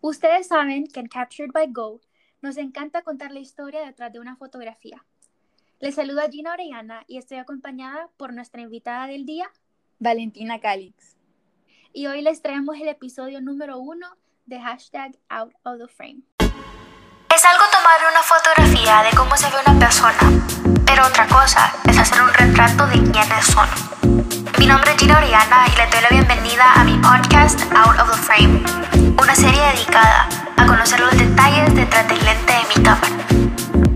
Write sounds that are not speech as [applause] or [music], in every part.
Ustedes saben que en Captured by Go nos encanta contar la historia detrás de una fotografía. Les saluda Gina Orellana y estoy acompañada por nuestra invitada del día, Valentina Calix. Y hoy les traemos el episodio número uno de hashtag Out of the Frame. Es algo tomar una fotografía de cómo se ve una persona, pero otra cosa es hacer un retrato de quiénes son. Mi nombre es Gina Oriana y le doy la bienvenida a mi podcast Out of the Frame, una serie dedicada a conocer los detalles detrás del lente de mi cámara.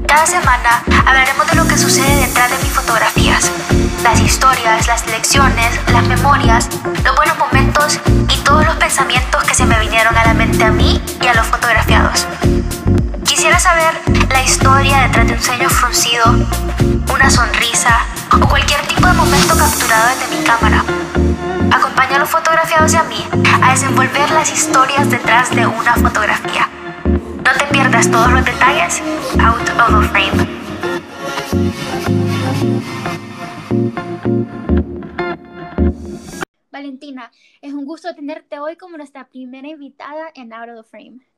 Cada semana hablaremos de lo que sucede detrás de mis fotografías, las historias, las lecciones, las memorias, los buenos momentos y todos los pensamientos que se me vinieron a la mente a mí y a los fotografiados. Quisiera saber detrás de un ceño fruncido, una sonrisa o cualquier tipo de momento capturado desde mi cámara. Acompaña a los fotografiados y a mí a desenvolver las historias detrás de una fotografía. No te pierdas todos los detalles out of the frame. Valentina, es un gusto tenerte hoy como nuestra primera invitada en Out of the Frame.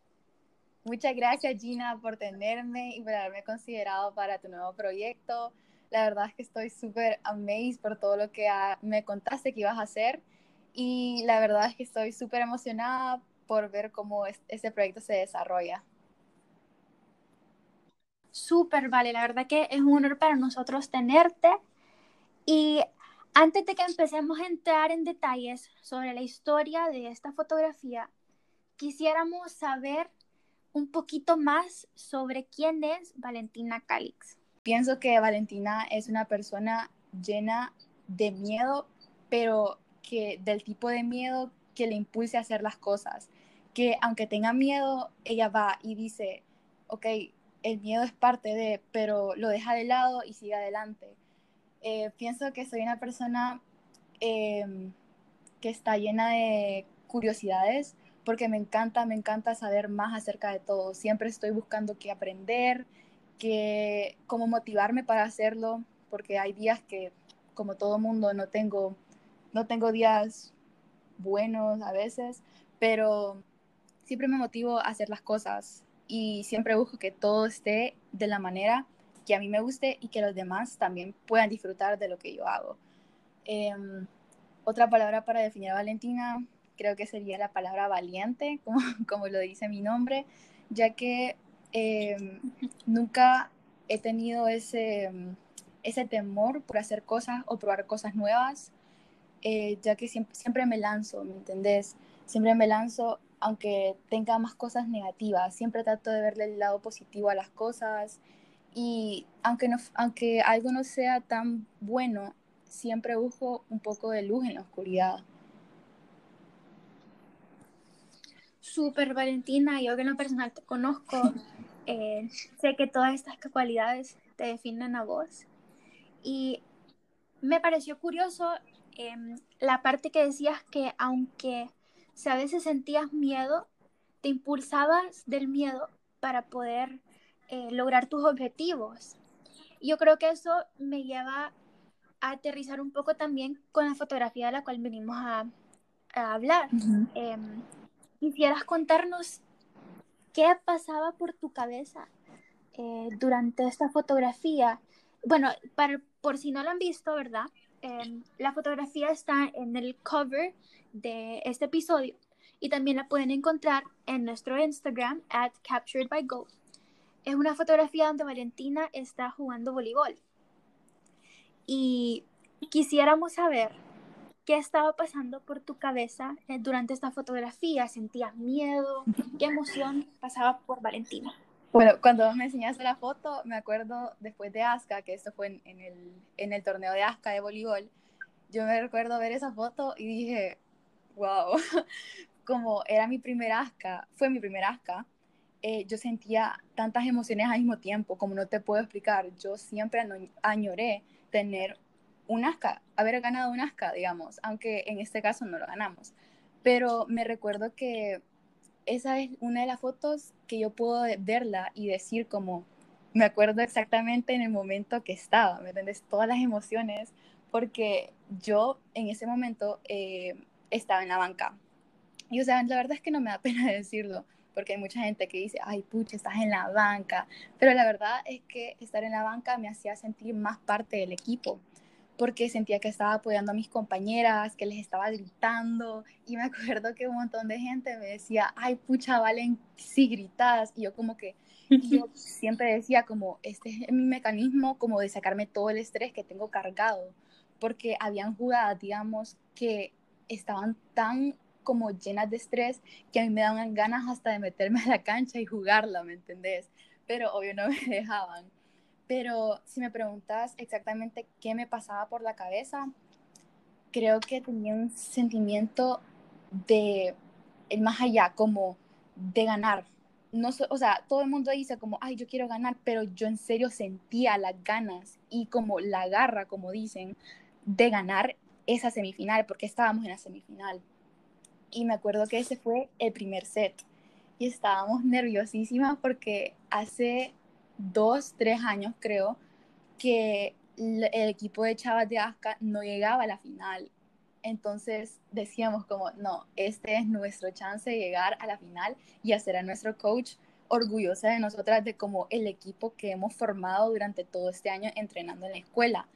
Muchas gracias Gina por tenerme y por haberme considerado para tu nuevo proyecto. La verdad es que estoy súper amazed por todo lo que me contaste que ibas a hacer y la verdad es que estoy súper emocionada por ver cómo este proyecto se desarrolla. Súper, vale, la verdad que es un honor para nosotros tenerte y antes de que empecemos a entrar en detalles sobre la historia de esta fotografía, quisiéramos saber un poquito más sobre quién es Valentina Calix. Pienso que Valentina es una persona llena de miedo, pero que del tipo de miedo que le impulse a hacer las cosas. Que aunque tenga miedo, ella va y dice, ok, el miedo es parte de, pero lo deja de lado y sigue adelante. Eh, pienso que soy una persona eh, que está llena de curiosidades, porque me encanta, me encanta saber más acerca de todo. Siempre estoy buscando qué aprender, que, cómo motivarme para hacerlo, porque hay días que, como todo mundo, no tengo, no tengo días buenos a veces, pero siempre me motivo a hacer las cosas y siempre busco que todo esté de la manera que a mí me guste y que los demás también puedan disfrutar de lo que yo hago. Eh, otra palabra para definir a Valentina creo que sería la palabra valiente, como, [laughs] como lo dice mi nombre, ya que eh, nunca he tenido ese, ese temor por hacer cosas o probar cosas nuevas, eh, ya que siempre, siempre me lanzo, ¿me entendés? Siempre me lanzo aunque tenga más cosas negativas, siempre trato de verle el lado positivo a las cosas y aunque, no, aunque algo no sea tan bueno, siempre busco un poco de luz en la oscuridad. Súper Valentina, yo que en lo personal te conozco, [laughs] eh, sé que todas estas cualidades te definen a vos. Y me pareció curioso eh, la parte que decías que aunque si a veces sentías miedo, te impulsabas del miedo para poder eh, lograr tus objetivos. Yo creo que eso me lleva a aterrizar un poco también con la fotografía de la cual venimos a, a hablar. Uh -huh. ¿Quisieras contarnos qué pasaba por tu cabeza eh, durante esta fotografía? Bueno, para, por si no lo han visto, ¿verdad? Eh, la fotografía está en el cover de este episodio y también la pueden encontrar en nuestro Instagram at Captured by Go. Es una fotografía donde Valentina está jugando voleibol. Y quisiéramos saber qué estaba pasando por tu cabeza eh, durante esta fotografía. ¿Sentías miedo? [laughs] ¿Qué emoción pasaba por Valentina? Bueno, cuando me enseñaste la foto, me acuerdo después de ASCA, que esto fue en, en, el, en el torneo de ASCA de voleibol, yo me recuerdo ver esa foto y dije, wow, [laughs] como era mi primer ASCA, fue mi primer ASCA, eh, yo sentía tantas emociones al mismo tiempo, como no te puedo explicar. Yo siempre añoré tener un ASCA, haber ganado un ASCA, digamos, aunque en este caso no lo ganamos. Pero me recuerdo que esa es una de las fotos que yo puedo verla y decir como, me acuerdo exactamente en el momento que estaba, ¿me entiendes? Todas las emociones, porque yo en ese momento eh, estaba en la banca. Y o sea, la verdad es que no me da [laughs] pena decirlo, porque hay mucha gente que dice, ay, pucha, estás en la banca, pero la verdad es que estar en la banca me hacía sentir más parte del equipo porque sentía que estaba apoyando a mis compañeras, que les estaba gritando y me [laughs] acuerdo que un montón de gente me decía, ay, pucha, Valen, si gritas, y yo como que, yo [laughs] siempre decía como, este es mi mecanismo como de sacarme todo el estrés que tengo cargado, porque habían jugadas, digamos, que estaban tan como llenas de estrés que a mí me daban ganas hasta de meterme a la cancha y jugarla, ¿me entendés? Pero obvio no me [laughs] dejaban. Pero si me preguntas exactamente qué me pasaba por la cabeza, creo que tenía un sentimiento de el más allá, como de ganar. No, o sea, todo el mundo dice como, ay, yo quiero ganar, pero yo en serio sentía las ganas y como la garra, como dicen, de ganar esa semifinal, porque estábamos en la semifinal. Y me acuerdo que ese fue el primer set. Y estábamos nerviosísimas porque hace dos, tres años creo, que el equipo de Chavas de Asca no llegaba a la final. Entonces decíamos como, no, este es nuestro chance de llegar a la final y hacer a nuestro coach orgullosa de nosotras, de como el equipo que hemos formado durante todo este año entrenando en la escuela.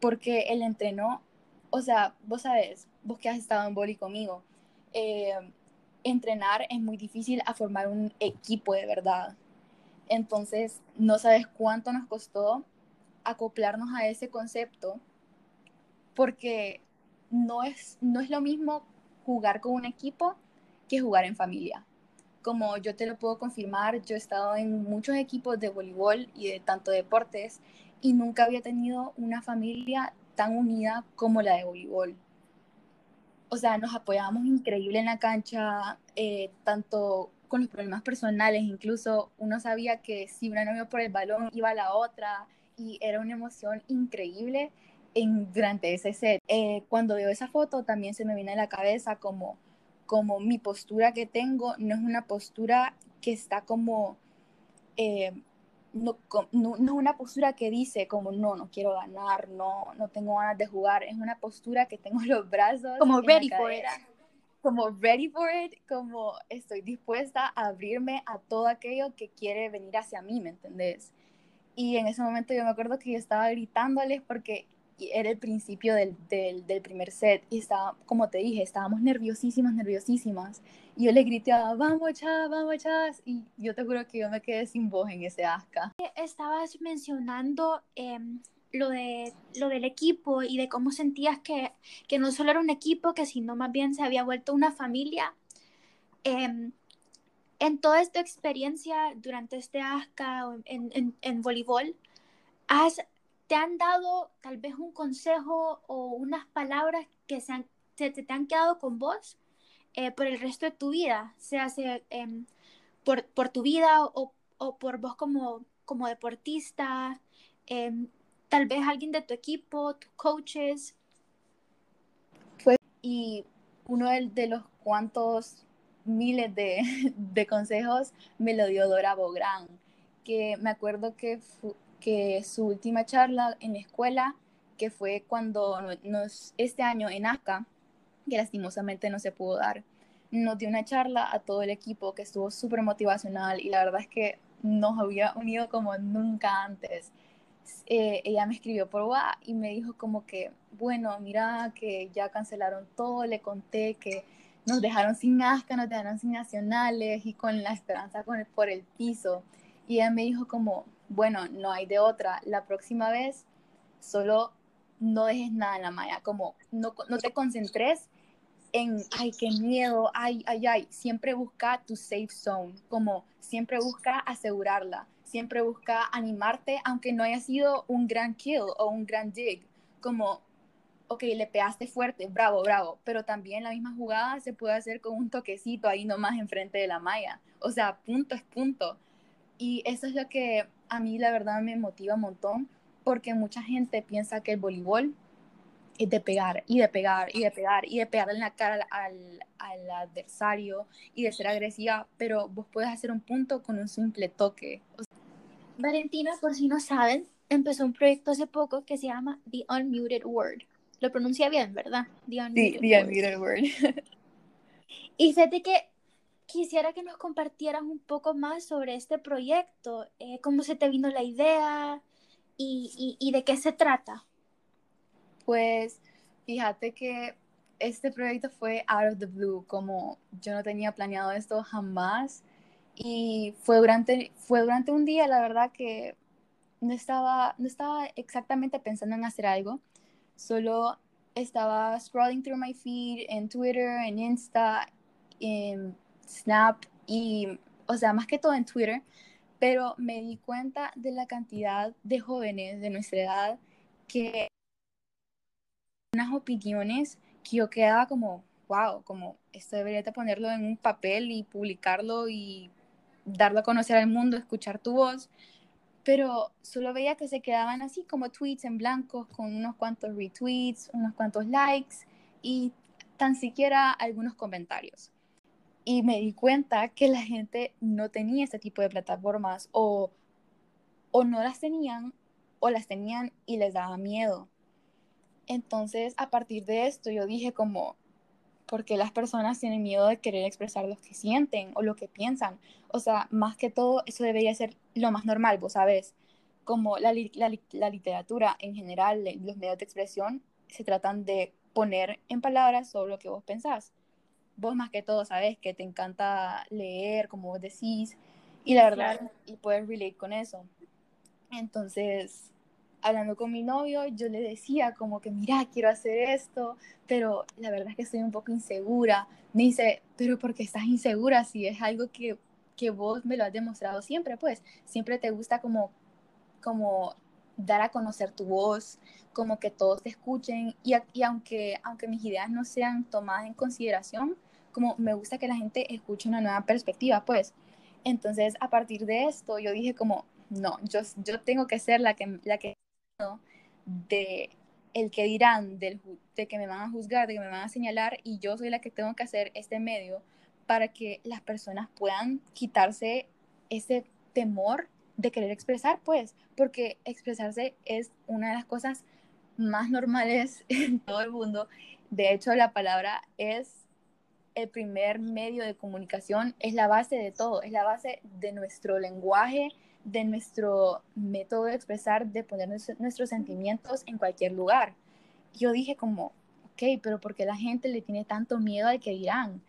Porque él entrenó, o sea, vos sabes, vos que has estado en boli conmigo, eh, entrenar es muy difícil a formar un equipo de verdad. Entonces, no sabes cuánto nos costó acoplarnos a ese concepto porque no es, no es lo mismo jugar con un equipo que jugar en familia. Como yo te lo puedo confirmar, yo he estado en muchos equipos de voleibol y de tanto deportes y nunca había tenido una familia tan unida como la de voleibol. O sea, nos apoyábamos increíble en la cancha, eh, tanto con los problemas personales, incluso uno sabía que si una no iba por el balón, iba a la otra, y era una emoción increíble en, durante ese set. Eh, cuando veo esa foto también se me viene a la cabeza como, como mi postura que tengo no es una postura que está como... Eh, no, no, no, es una postura que dice como no, no quiero ganar, no, no tengo ganas de jugar, es una postura que tengo [laughs] los brazos como ready for it como ready for it, como estoy dispuesta a abrirme a todo aquello que quiere venir hacia mí, ¿me entendés? Y en ese momento yo me acuerdo que yo estaba gritándoles porque era el principio del, del, del primer set y estaba, como te dije, estábamos nerviosísimas, nerviosísimas. Y yo le grité, vamos, chavas, vamos, chavas. Y yo te juro que yo me quedé sin voz en ese asca. Estabas mencionando eh, lo, de, lo del equipo y de cómo sentías que, que no solo era un equipo, que sino más bien se había vuelto una familia. Em, en toda esta experiencia durante este ASCA en, en, en voleibol, has, ¿te han dado tal vez un consejo o unas palabras que se, han, te han quedado con vos eh, por el resto de tu vida? Sea eh, por, por, tu vida o, o, por vos como, como deportista. Eh, tal vez alguien de tu equipo, tus coaches. Fue, y uno de, los cuantos miles de, [laughs] de, consejos me lo dio Dora Bográn, que me acuerdo que, que su última charla en la escuela, que fue cuando nos, este año en ACA, que lastimosamente no se pudo dar, nos dio una charla a todo el equipo que estuvo súper motivacional y la verdad es que nos había unido como nunca antes. Eh, ella me escribió por WhatsApp y me dijo como que, bueno, mira que ya cancelaron todo, le conté que nos dejaron sin ASCA, nos dejaron sin nacionales y con la esperanza por el piso. Y ella me dijo como, bueno, no hay de otra, la próxima vez solo no dejes nada en la malla, como no, no te concentres en, ay, qué miedo, ay, ay, ay, siempre busca tu safe zone, como siempre busca asegurarla siempre busca animarte, aunque no haya sido un gran kill o un gran dig, como, ok, le pegaste fuerte, bravo, bravo, pero también la misma jugada se puede hacer con un toquecito ahí nomás enfrente de la malla, o sea, punto es punto. Y eso es lo que a mí la verdad me motiva un montón, porque mucha gente piensa que el voleibol es de pegar y de pegar y de pegar y de pegar en la cara al, al, adversario y de ser agresiva, pero vos puedes hacer un punto con un simple toque. Valentina, por si no saben, empezó un proyecto hace poco que se llama The Unmuted Word. Lo pronuncia bien, ¿verdad? The Unmuted sí, The Unmuted Word. [laughs] y fíjate que quisiera que nos compartieras un poco más sobre este proyecto, eh, cómo se te vino la idea y, y, de qué se trata. Pues fíjate que este proyecto fue out of the blue, como yo no tenía planeado esto jamás y fue durante, fue durante un día, la verdad que no estaba, no estaba exactamente pensando en hacer algo, solo estaba scrolling through my feed en Twitter, en Insta, en Snap y, o sea, más que todo en Twitter, pero me di cuenta de la cantidad de jóvenes de nuestra edad que unas opiniones que yo quedaba como, wow, como esto debería de ponerlo en un papel y publicarlo y darlo a conocer al mundo, escuchar tu voz, pero solo veía que se quedaban así como tweets en blanco con unos cuantos retweets, unos cuantos likes y tan siquiera algunos comentarios. Y me di cuenta que la gente no tenía este tipo de plataformas o, o no las tenían o las tenían y les daba miedo. Entonces, a partir de esto, yo dije como, porque las personas tienen miedo de querer expresar lo que sienten o lo que piensan. O sea, más que todo, eso debería ser lo más normal, vos sabes. Como la, la, literatura en general, los medios de expresión, se tratan de poner en palabras sobre lo que vos pensás. Vos más que todo sabes que te encanta leer, como vos decís, y la verdad, y poder relate con eso. Entonces, hablando con mi novio, yo le decía como que, mira, quiero hacer esto, pero la verdad es que estoy un poco insegura. Me dice, pero ¿por qué estás insegura si es algo que, que vos me lo has demostrado siempre? Pues siempre te gusta como, como dar a conocer tu voz, como que todos te escuchen y, y aunque, aunque mis ideas no sean tomadas en consideración, como me gusta que la gente escuche una nueva perspectiva, pues. Entonces, a partir de esto, yo dije como, no, yo, yo tengo que ser la que, la que de el que dirán, del, de que me van a juzgar, de que me van a señalar, y yo soy la que tengo que hacer este medio para que las personas puedan quitarse ese temor de querer expresar, pues, porque expresarse es una de las cosas más normales [laughs] en todo el mundo. De hecho, la palabra es el primer medio de comunicación, es la base de todo, es la base de nuestro lenguaje, de nuestro método de expresar, de poner nuestros sentimientos en cualquier lugar. Yo dije como, ok, pero ¿por qué la gente le tiene tanto miedo al que dirán?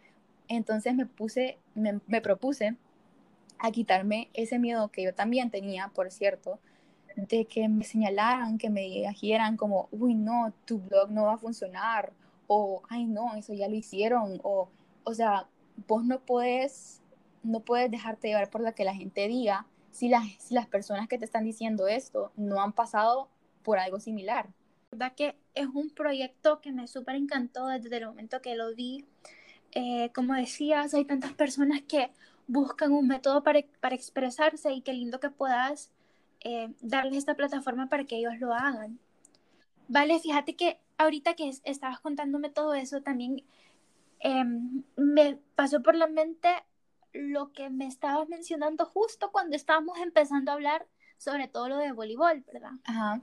Entonces me puse, me, me propuse a quitarme ese miedo que yo también tenía, por cierto, de que me señalaran, que me dijeran como, uy, no, tu blog no va a funcionar, o, ay, no, eso ya lo hicieron, o, o sea, vos no puedes, no puedes dejarte llevar por lo que la gente diga, si las, si las personas que te están diciendo esto no han pasado por algo similar. La verdad que es un proyecto que me súper encantó desde el momento que lo vi. Eh, como decías, hay tantas personas que buscan un método para, para expresarse y qué lindo que puedas eh, darles esta plataforma para que ellos lo hagan. Vale, fíjate que ahorita que estabas contándome todo eso, también em, me pasó por la mente lo que me estabas mencionando justo cuando estábamos empezando a hablar sobre todo lo de voleibol, ¿verdad? Ajá.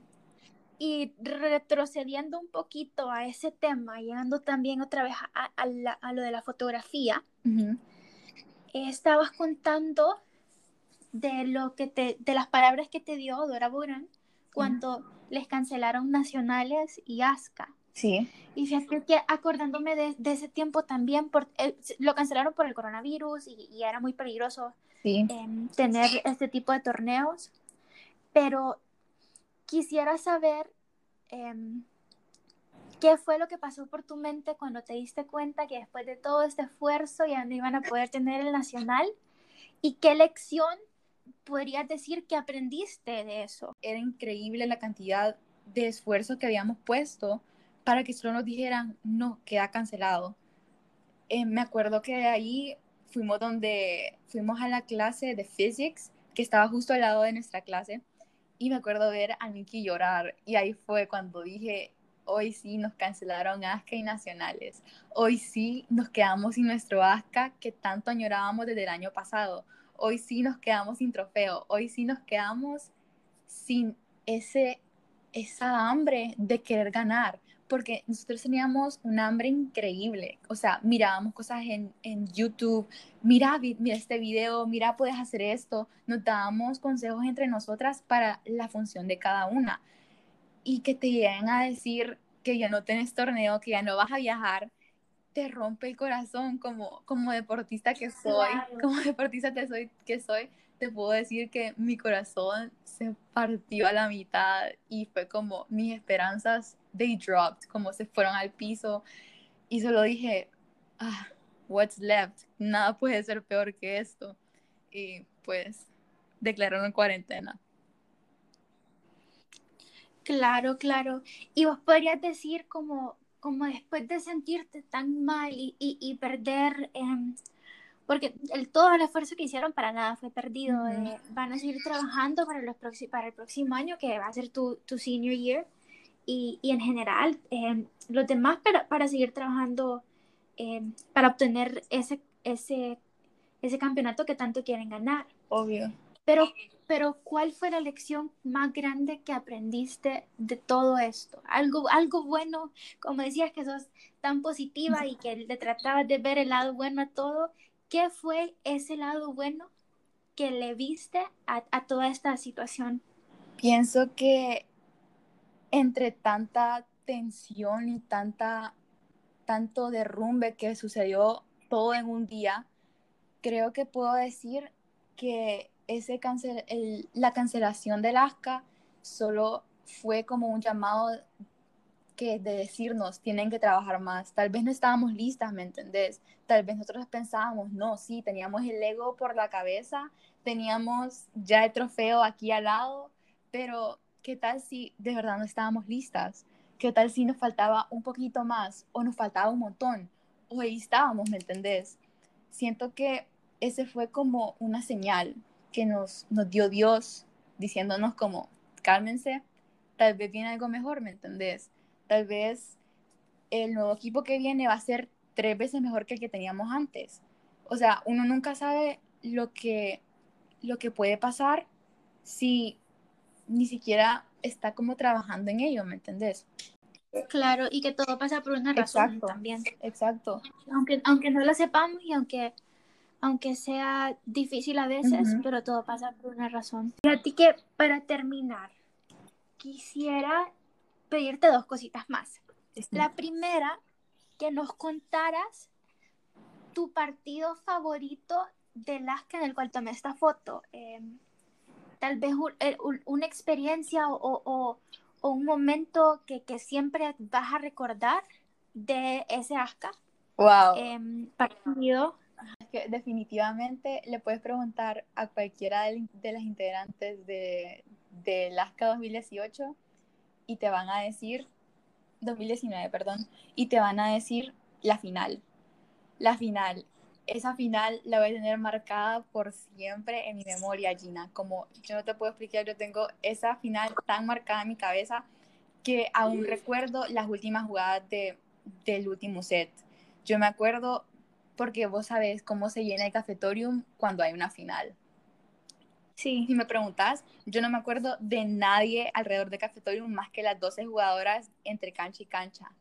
Y retrocediendo un poquito a ese tema, llegando también otra vez a, lo de la fotografía, estabas contando de lo que te, de las palabras que te dio Dora Boran cuando les cancelaron Nacionales y ASCA. Sí. Y fíjate que acordándome de, ese tiempo también, por, eh, lo cancelaron por el coronavirus y, era muy peligroso em, tener este tipo de torneos, pero quisiera saber em, qué fue lo que pasó por tu mente cuando te diste cuenta que después de todo este esfuerzo ya no iban a poder tener el nacional y qué lección podrías decir que aprendiste de eso. Era increíble la cantidad de esfuerzo que habíamos puesto para que solo nos dijeran, no, queda cancelado. Eh, me acuerdo que de ahí fuimos donde fuimos a la clase de physics, que estaba justo al lado de nuestra clase, y me acuerdo ver a Nikki llorar, y ahí fue cuando dije, hoy sí nos cancelaron ASCA y nacionales, hoy sí nos quedamos sin nuestro ASCA que tanto añorábamos desde el año pasado, hoy sí nos quedamos sin trofeo, hoy sí nos quedamos sin ese, esa hambre de querer ganar, porque nosotros teníamos un hambre increíble. O sea, mirábamos cosas en, en YouTube, mira, mira este video, mira, puedes hacer esto. Nos dábamos consejos entre nosotras para la función de cada una. Y que te lleguen a decir que ya no tenés torneo, que ya no vas a viajar, te rompe el corazón como, como deportista que soy, como deportista que soy, que soy, te puedo decir que mi corazón se partió a la mitad y fue como mis esperanzas, they dropped, como se fueron al piso y solo dije, ah, what's left, nada puede ser peor que esto. Y pues declararon cuarentena. Claro, claro. Y vos podrías decir como, como después de sentirte tan mal y, y, perder, em, porque el, todo el esfuerzo que hicieron para nada fue perdido. Eh, van a seguir trabajando para, los para el próximo año, que va a ser tu, tu senior year. Y, y en general, em, los demás para, para seguir trabajando em, para obtener ese, ese, ese campeonato que tanto quieren ganar. Obvio. Pero pero ¿cuál fue la lección más grande que aprendiste de todo esto? Algo, algo bueno, como decías que sos tan positiva y que le tratabas de ver el lado bueno a todo, ¿qué fue ese lado bueno que le viste a, a toda esta situación? Pienso que entre tanta tensión y tanta, tanto derrumbe que sucedió todo en un día, creo que puedo decir que ese cancel, el, la cancelación del ASCA solo fue como un llamado que de decirnos tienen que trabajar más. Tal vez no estábamos listas, ¿me entendés? Tal vez nosotros pensábamos, no, sí, teníamos el ego por la cabeza, teníamos ya el trofeo aquí al lado, pero ¿qué tal si de verdad no estábamos listas? ¿Qué tal si nos faltaba un poquito más o nos faltaba un montón? O ahí estábamos, ¿me entendés? Siento que ese fue como una señal, que nos, nos dio Dios diciéndonos como, cálmense, tal vez viene algo mejor, ¿me entendés? Tal vez el nuevo equipo que viene va a ser tres veces mejor que el que teníamos antes. O sea, uno nunca sabe lo que, lo que puede pasar si ni siquiera está como trabajando en ello, ¿me entendés? Claro, y que todo pasa por una razón también. Exacto. Aunque, aunque no lo sepamos y aunque aunque sea difícil a veces, pero todo pasa por una razón. Y a ti que, para terminar, quisiera pedirte dos cositas más. La primera, que nos contaras tu partido favorito de Alaska en el cual tomé esta foto. Em, tal vez eh, una experiencia o, un momento que, siempre vas a recordar de ese Alaska. Wow. Em, partido que definitivamente le puedes preguntar a cualquiera de, las integrantes de, de LASCA 2018 y te van a decir, 2019, perdón, y te van a decir la final. La final. Esa final la voy a tener marcada por siempre en mi memoria, Gina. Como yo no te puedo explicar, yo tengo esa final tan marcada en mi cabeza que aún recuerdo las últimas jugadas de, del último set. Yo me acuerdo porque vos sabés cómo se llena el cafetorium cuando hay una final. Sí. Si me preguntas, yo no me acuerdo de nadie alrededor de cafetorium más que las 12 jugadoras entre cancha y cancha.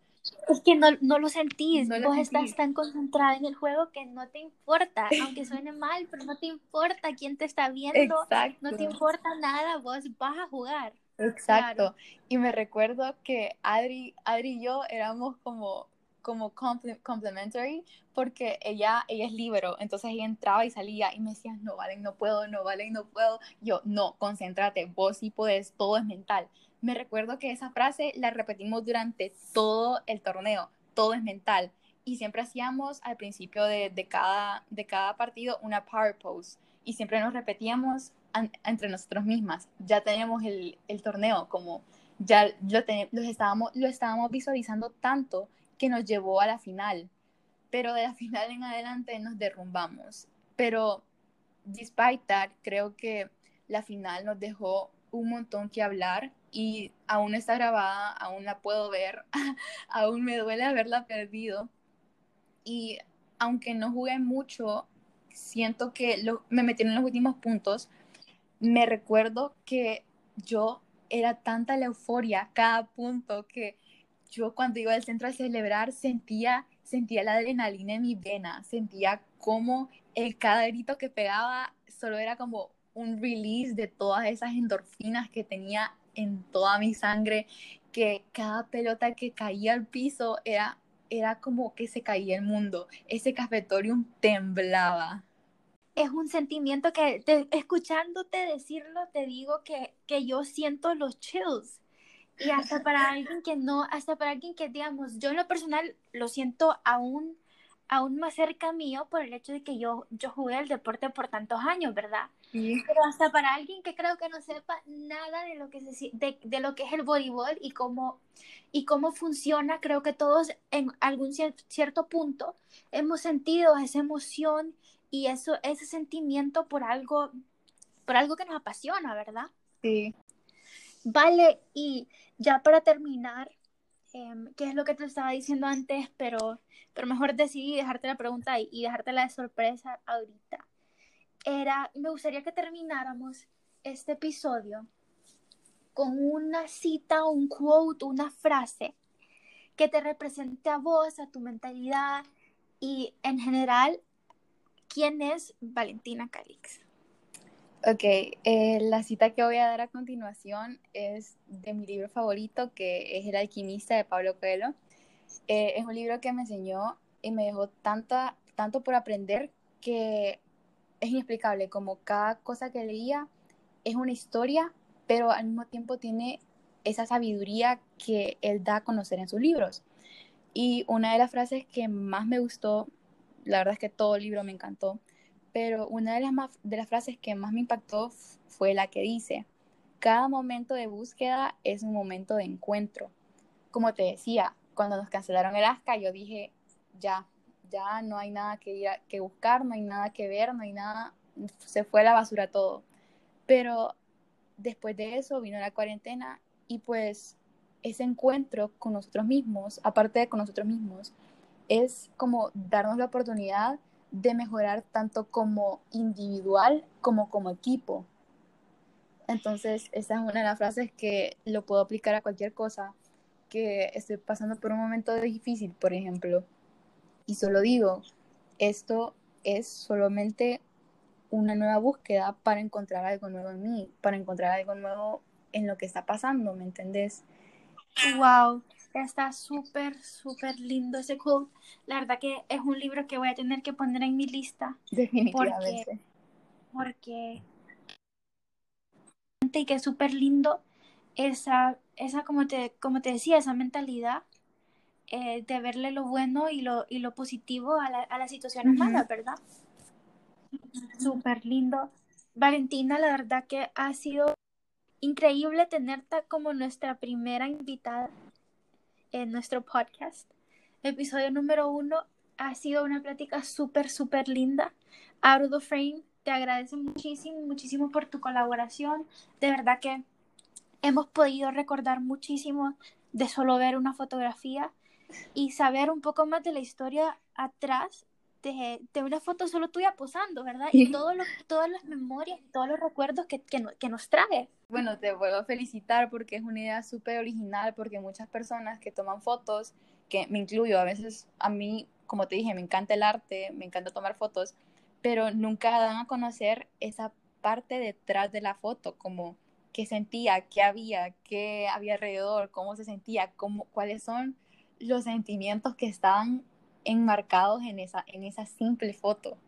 Es que no, no lo sentís, vos estás tan concentrada en el juego que no te importa, aunque suene mal, pero no te importa quién te está viendo, Exacto. no te importa nada, vos vas a jugar. Exacto. Y me recuerdo que Adri, Adri y yo éramos como como complementary porque ella, ella es libero, entonces ella entraba y salía y me decía, no, Valen, no puedo, no, Valen, no puedo. Yo, no, concéntrate, vos sí puedes, todo es mental. Me recuerdo que esa frase la repetimos durante todo el torneo, todo es mental. Y siempre hacíamos al principio de, cada, de cada partido una power pose y siempre nos repetíamos entre nosotros mismas. Ya teníamos el, torneo, como ya lo, lo, estábamos, lo estábamos visualizando tanto que nos llevó a la final. Pero de la [laughs] final en adelante nos derrumbamos. Pero despite that, creo que la final nos dejó un montón que hablar y aún está grabada, aún la puedo ver, [laughs] aún me duele haberla perdido. Y aunque no jugué mucho, siento que me metieron en los últimos puntos. Me recuerdo que yo era tanta la euforia cada punto que yo cuando iba al centro a celebrar sentía, sentía la adrenalina en mi vena, sentía como el cada grito que pegaba solo era como un release de todas esas endorfinas que tenía en toda mi sangre, que cada pelota que caía al piso era, era como que se caía el mundo, ese cafetorium temblaba. Es un sentimiento que escuchándote decirlo, te digo que, que yo siento los chills. Y hasta para [laughs] alguien que no, hasta para alguien que, digamos, yo en lo personal lo siento aún aún más cerca mío por el hecho de que yo, yo jugué el deporte por tantos años, ¿verdad? Pero hasta para alguien que creo que no sepa nada de lo que, se, de, de, lo que es el voleibol y cómo, y cómo funciona, creo que todos en algún cierto punto hemos sentido esa emoción y eso, ese sentimiento por algo, por algo que nos apasiona, ¿verdad? Sí. Vale, y ya para terminar, Em, qué es lo que te estaba diciendo antes, pero, pero mejor decidí dejarte la pregunta y, y dejártela de sorpresa ahorita. Era, me gustaría que termináramos este episodio con una cita, un quote, una frase que te represente a vos, a tu mentalidad y en general, ¿quién es Valentina Calix? Ok, eh, la cita que voy a dar a continuación es de mi libro favorito, que es El alquimista de Pablo Coelho. Eh, es un libro que me enseñó y me dejó tanta, tanto por aprender que es inexplicable, como cada cosa que leía es una historia, pero al mismo tiempo tiene esa sabiduría que él da a conocer en sus libros. Y una de las frases que más me gustó, la verdad es que todo el libro me encantó, pero una de las, de las frases que más me impactó fue la que dice, cada momento de búsqueda es un momento de encuentro. Como te decía, cuando nos cancelaron el ASCA, yo dije, ya, ya no hay nada que, ir que buscar, no hay nada que ver, no hay nada, se fue a la basura todo. Pero después de eso vino la cuarentena y pues ese encuentro con nosotros mismos, aparte de con nosotros mismos, es como darnos la oportunidad de mejorar tanto como individual como como equipo. Entonces, esa es una de las frases que lo puedo aplicar a cualquier cosa que esté pasando por un momento difícil, por ejemplo. Y solo digo, esto es solamente una nueva búsqueda para encontrar algo nuevo en mí, para encontrar algo nuevo en lo que está pasando, ¿me entendés? Wow, Está súper, súper lindo ese quote. La verdad que es un libro que voy a tener que poner en mi lista. Definitivamente. Porque, porque y que es súper lindo esa, esa como te, como te decía, esa mentalidad eh, de verle lo bueno y lo, y lo positivo a la, a la situación humana, ¿verdad? Súper lindo. Valentina, la verdad que ha sido increíble tenerte como nuestra primera invitada en nuestro podcast. Episodio número uno ha sido una plática súper, súper linda. Out of the Frame, te agradece muchísimo, muchísimo por tu colaboración. De verdad que hemos podido recordar muchísimo de solo ver una fotografía y saber un poco más de la historia atrás de, de una foto solo tuya posando, ¿verdad? Y todo lo, todas las memorias, todos los recuerdos que, que, que nos trae bueno, te vuelvo a felicitar porque es una idea súper original, porque muchas personas que toman fotos, que me incluyo, a veces a mí, como te dije, me encanta el arte, me encanta tomar fotos, pero nunca dan a conocer esa parte detrás de la foto, como qué sentía, qué había, qué había alrededor, cómo se sentía, cómo, cuáles son los sentimientos que estaban enmarcados en esa, en esa simple foto.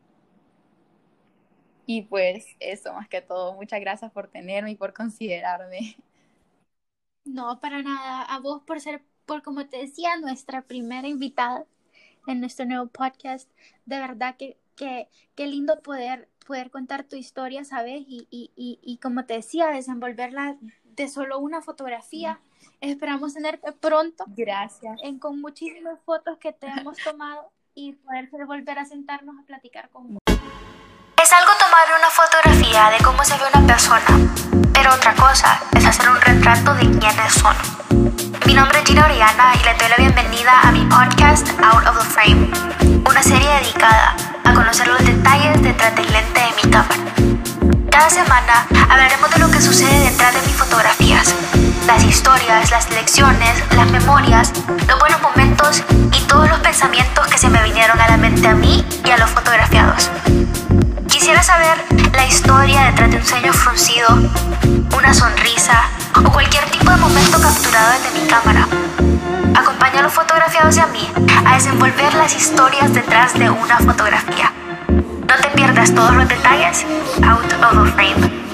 Y pues eso, más que todo, muchas gracias por tenerme y por considerarme. No, para nada. A vos por ser, por como te decía, nuestra primera invitada en nuestro nuevo podcast. De verdad que, que, qué lindo poder, poder contar tu historia, ¿sabes? Y, y, y, y como te decía, desenvolverla de solo una fotografía. Esperamos tenerte pronto. Gracias. En, con muchísimas fotos que te hemos tomado y poder volver a sentarnos a platicar con vos. Es algo tomar una fotografía de cómo se ve una persona, pero otra cosa es hacer un retrato de quiénes son. Mi nombre es Gina Oriana y le doy la bienvenida a mi podcast Out of the Frame, una serie dedicada a conocer los detalles detrás del lente de mi cámara. Cada semana hablaremos de lo que sucede detrás de mis fotografías, las historias, las lecciones, las memorias, los buenos momentos y todos los pensamientos que se me vinieron a la mente a mí y a los fotografiados. Quisiera saber la historia detrás de un ceño fruncido, una sonrisa o cualquier tipo de momento capturado desde mi cámara. Acompaña a los fotografiados y a mí a desenvolver las historias detrás de una fotografía. No te pierdas todos los detalles out of a frame.